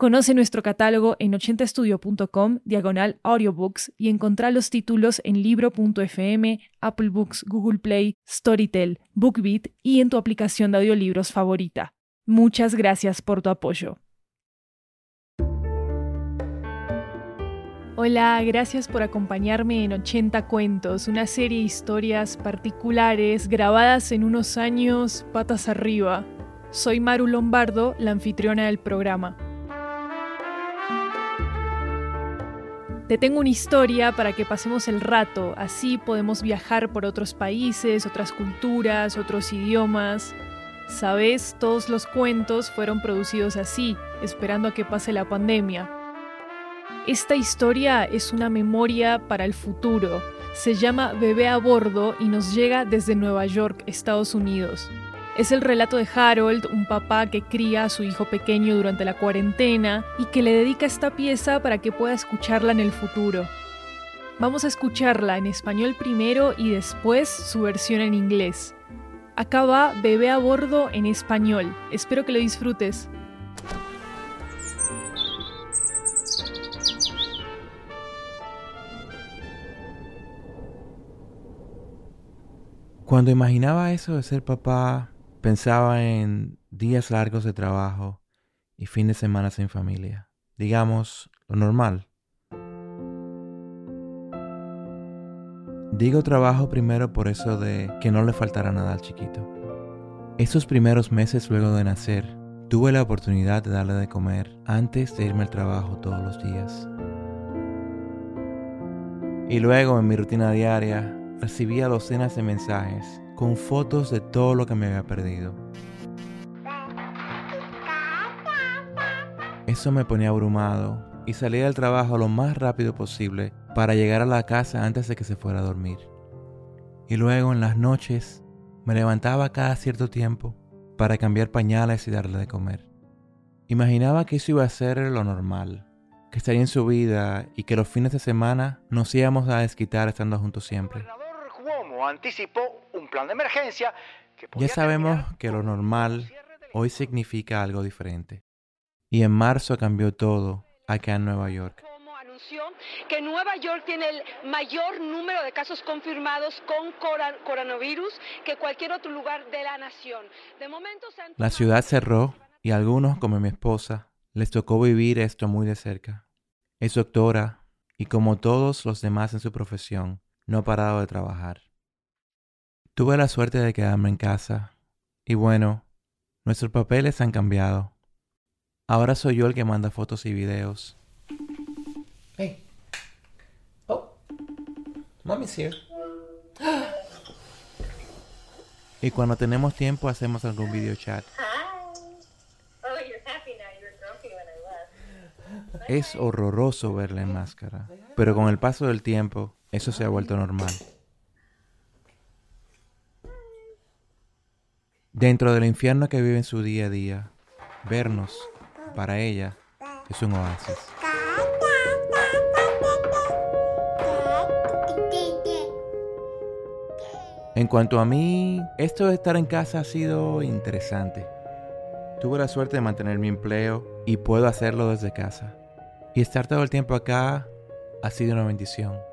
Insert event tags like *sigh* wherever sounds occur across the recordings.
Conoce nuestro catálogo en 80estudio.com, diagonal audiobooks, y encontrá los títulos en libro.fm, Apple Books, Google Play, Storytel, BookBeat y en tu aplicación de audiolibros favorita. Muchas gracias por tu apoyo. Hola, gracias por acompañarme en 80 Cuentos, una serie de historias particulares grabadas en unos años patas arriba. Soy Maru Lombardo, la anfitriona del programa. Te tengo una historia para que pasemos el rato, así podemos viajar por otros países, otras culturas, otros idiomas. Sabes, todos los cuentos fueron producidos así, esperando a que pase la pandemia. Esta historia es una memoria para el futuro. Se llama Bebé a bordo y nos llega desde Nueva York, Estados Unidos. Es el relato de Harold, un papá que cría a su hijo pequeño durante la cuarentena y que le dedica esta pieza para que pueda escucharla en el futuro. Vamos a escucharla en español primero y después su versión en inglés. Acá va Bebé a bordo en español. Espero que lo disfrutes. Cuando imaginaba eso de ser papá, Pensaba en días largos de trabajo y fin de semana sin familia. Digamos, lo normal. Digo trabajo primero por eso de que no le faltará nada al chiquito. Esos primeros meses luego de nacer, tuve la oportunidad de darle de comer antes de irme al trabajo todos los días. Y luego en mi rutina diaria recibía docenas de mensajes con fotos de todo lo que me había perdido. Eso me ponía abrumado y salía del trabajo lo más rápido posible para llegar a la casa antes de que se fuera a dormir. Y luego en las noches me levantaba cada cierto tiempo para cambiar pañales y darle de comer. Imaginaba que eso iba a ser lo normal, que estaría en su vida y que los fines de semana nos íbamos a desquitar estando juntos siempre anticipó un plan de emergencia que Ya sabemos que lo normal hoy significa algo diferente. Y en marzo cambió todo acá en Nueva York. Como anunció que Nueva York tiene el mayor número de casos confirmados con coronavirus que cualquier otro lugar de la nación. De momento La ciudad cerró y a algunos, como mi esposa, les tocó vivir esto muy de cerca. Es doctora y como todos los demás en su profesión, no ha parado de trabajar. Tuve la suerte de quedarme en casa. Y bueno, nuestros papeles han cambiado. Ahora soy yo el que manda fotos y videos. Hey. Oh. Mommy's here. Y cuando tenemos tiempo hacemos algún video chat. Es horroroso verla en máscara, pero con el paso del tiempo eso se ha vuelto normal. Dentro del infierno que vive en su día a día, vernos, para ella, es un oasis. En cuanto a mí, esto de estar en casa ha sido interesante. Tuve la suerte de mantener mi empleo y puedo hacerlo desde casa. Y estar todo el tiempo acá ha sido una bendición.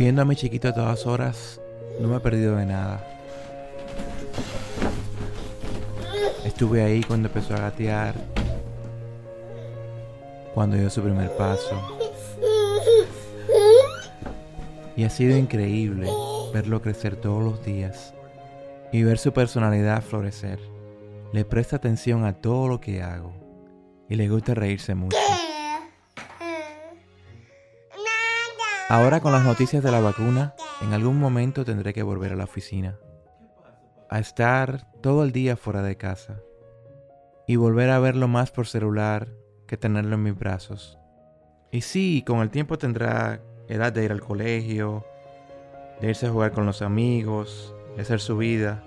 Viendo a mi chiquito a todas horas, no me he perdido de nada. Estuve ahí cuando empezó a gatear, cuando dio su primer paso. Y ha sido increíble verlo crecer todos los días y ver su personalidad florecer. Le presta atención a todo lo que hago y le gusta reírse mucho. Ahora con las noticias de la vacuna, en algún momento tendré que volver a la oficina. a estar todo el día fuera de casa y volver a verlo más por celular que tenerlo en mis brazos. Y sí, con el tiempo tendrá edad de ir al colegio, de irse a jugar con los amigos, de hacer su vida.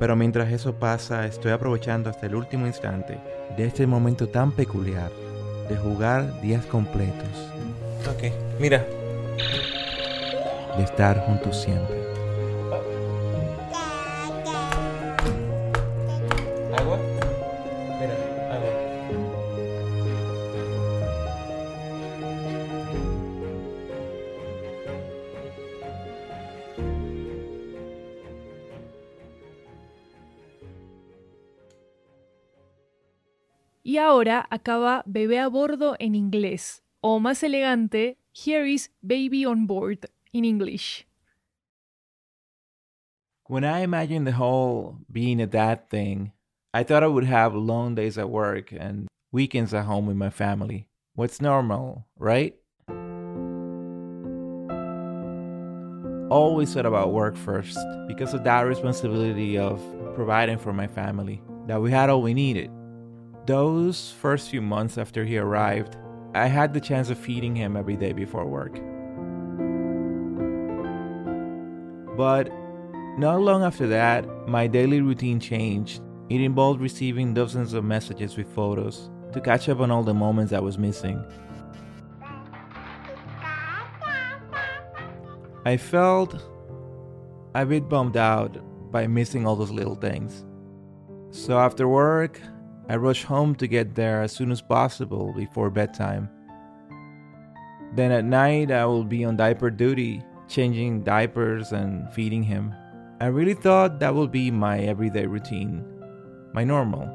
Pero mientras eso pasa, estoy aprovechando hasta el último instante de este momento tan peculiar de jugar días completos. Ok, mira. De estar juntos siempre. ¿Agua? Mira, agua. Y ahora acaba Bebé a bordo en inglés, o más elegante, Here is Baby on Board in English. When I imagined the whole being a dad thing, I thought I would have long days at work and weekends at home with my family. What's normal, right? Always thought about work first because of that responsibility of providing for my family, that we had all we needed. Those first few months after he arrived, I had the chance of feeding him every day before work. But not long after that, my daily routine changed. It involved receiving dozens of messages with photos to catch up on all the moments I was missing. I felt a bit bummed out by missing all those little things. So after work, I rush home to get there as soon as possible before bedtime. Then at night, I will be on diaper duty, changing diapers and feeding him. I really thought that would be my everyday routine, my normal.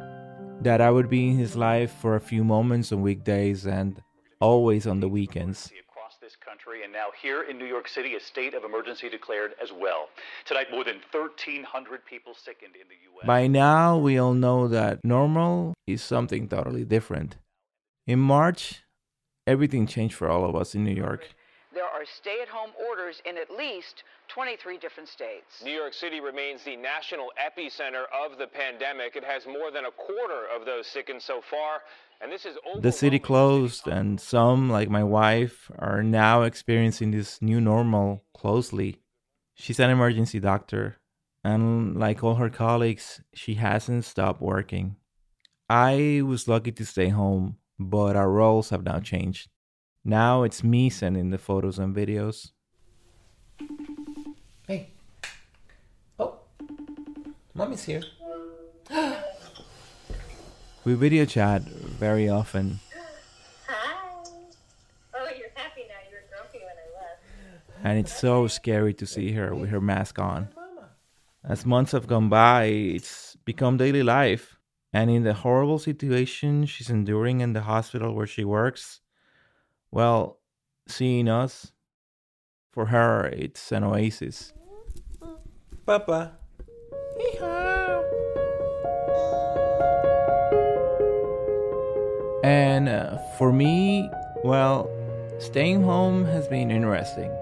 That I would be in his life for a few moments on weekdays and always on the weekends. Across this country, and now here in New York City, a state of emergency declared as well. Tonight, more than 1,300 people sickened in the U.S. By now, we all know that normal is something totally different. In March, everything changed for all of us in New York. There are stay at home orders in at least 23 different states. New York City remains the national epicenter of the pandemic. It has more than a quarter of those sickened so far. And this is The city closed, and some, like my wife, are now experiencing this new normal closely. She's an emergency doctor, and like all her colleagues, she hasn't stopped working. I was lucky to stay home, but our roles have now changed. Now it's me sending the photos and videos. Hey. Oh. Mommy's here. *gasps* We video chat very often, Hi. Oh, you're happy now. You were grumpy when I left. and it's so scary to see her with her mask on. As months have gone by, it's become daily life. And in the horrible situation she's enduring in the hospital where she works, well, seeing us, for her, it's an oasis. Papa. And uh, for me, well, staying home has been interesting.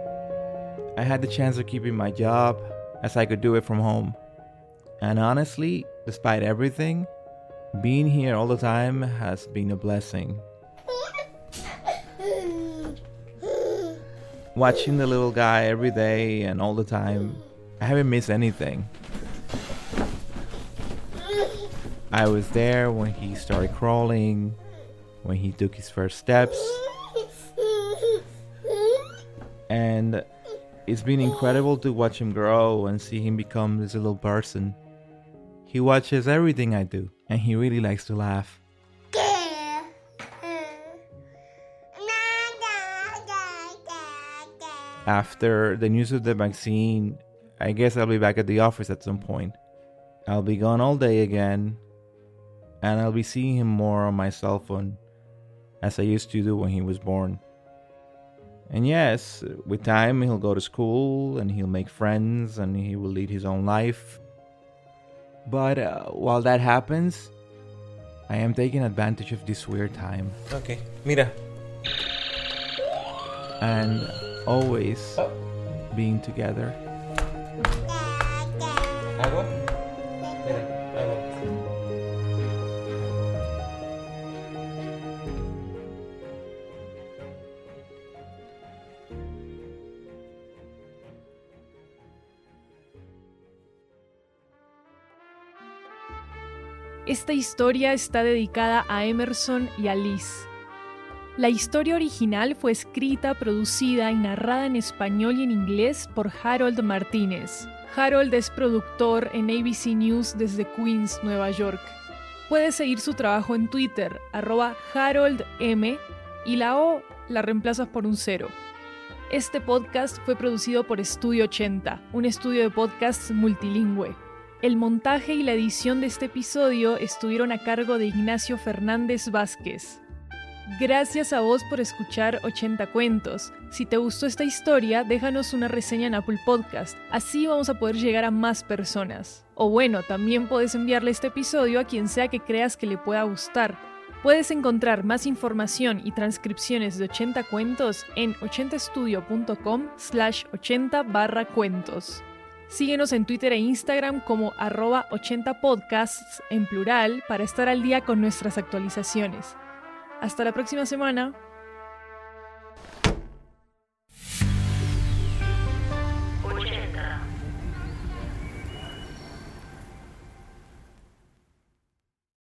I had the chance of keeping my job as I could do it from home. And honestly, despite everything, being here all the time has been a blessing. Watching the little guy every day and all the time, I haven't missed anything. I was there when he started crawling, when he took his first steps, and it's been incredible to watch him grow and see him become this little person. He watches everything I do, and he really likes to laugh. After the news of the vaccine, I guess I'll be back at the office at some point. I'll be gone all day again, and I'll be seeing him more on my cell phone as I used to do when he was born. And yes, with time he'll go to school and he'll make friends and he will lead his own life. But uh, while that happens, I am taking advantage of this weird time Okay, mira. and always Oh. being together. ¿Agua? Esta historia está dedicada a Emerson y a Liz. La historia original fue escrita, producida y narrada en español y en inglés por Harold Martínez. Harold es productor en ABC News desde Queens, Nueva York. Puedes seguir su trabajo en Twitter, arroba HaroldM, y la O la reemplazas por un cero. Este podcast fue producido por Estudio 80, un estudio de podcasts multilingüe. El montaje y la edición de este episodio estuvieron a cargo de Ignacio Fernández Vázquez. Gracias a vos por escuchar 80 cuentos. Si te gustó esta historia, déjanos una reseña en Apple Podcast. Así vamos a poder llegar a más personas. O bueno, también puedes enviarle este episodio a quien sea que creas que le pueda gustar. Puedes encontrar más información y transcripciones de 80 cuentos en 80estudio.com slash 80 barra cuentos. Síguenos en Twitter e Instagram como arroba 80podcasts en plural para estar al día con nuestras actualizaciones. Hasta la próxima semana.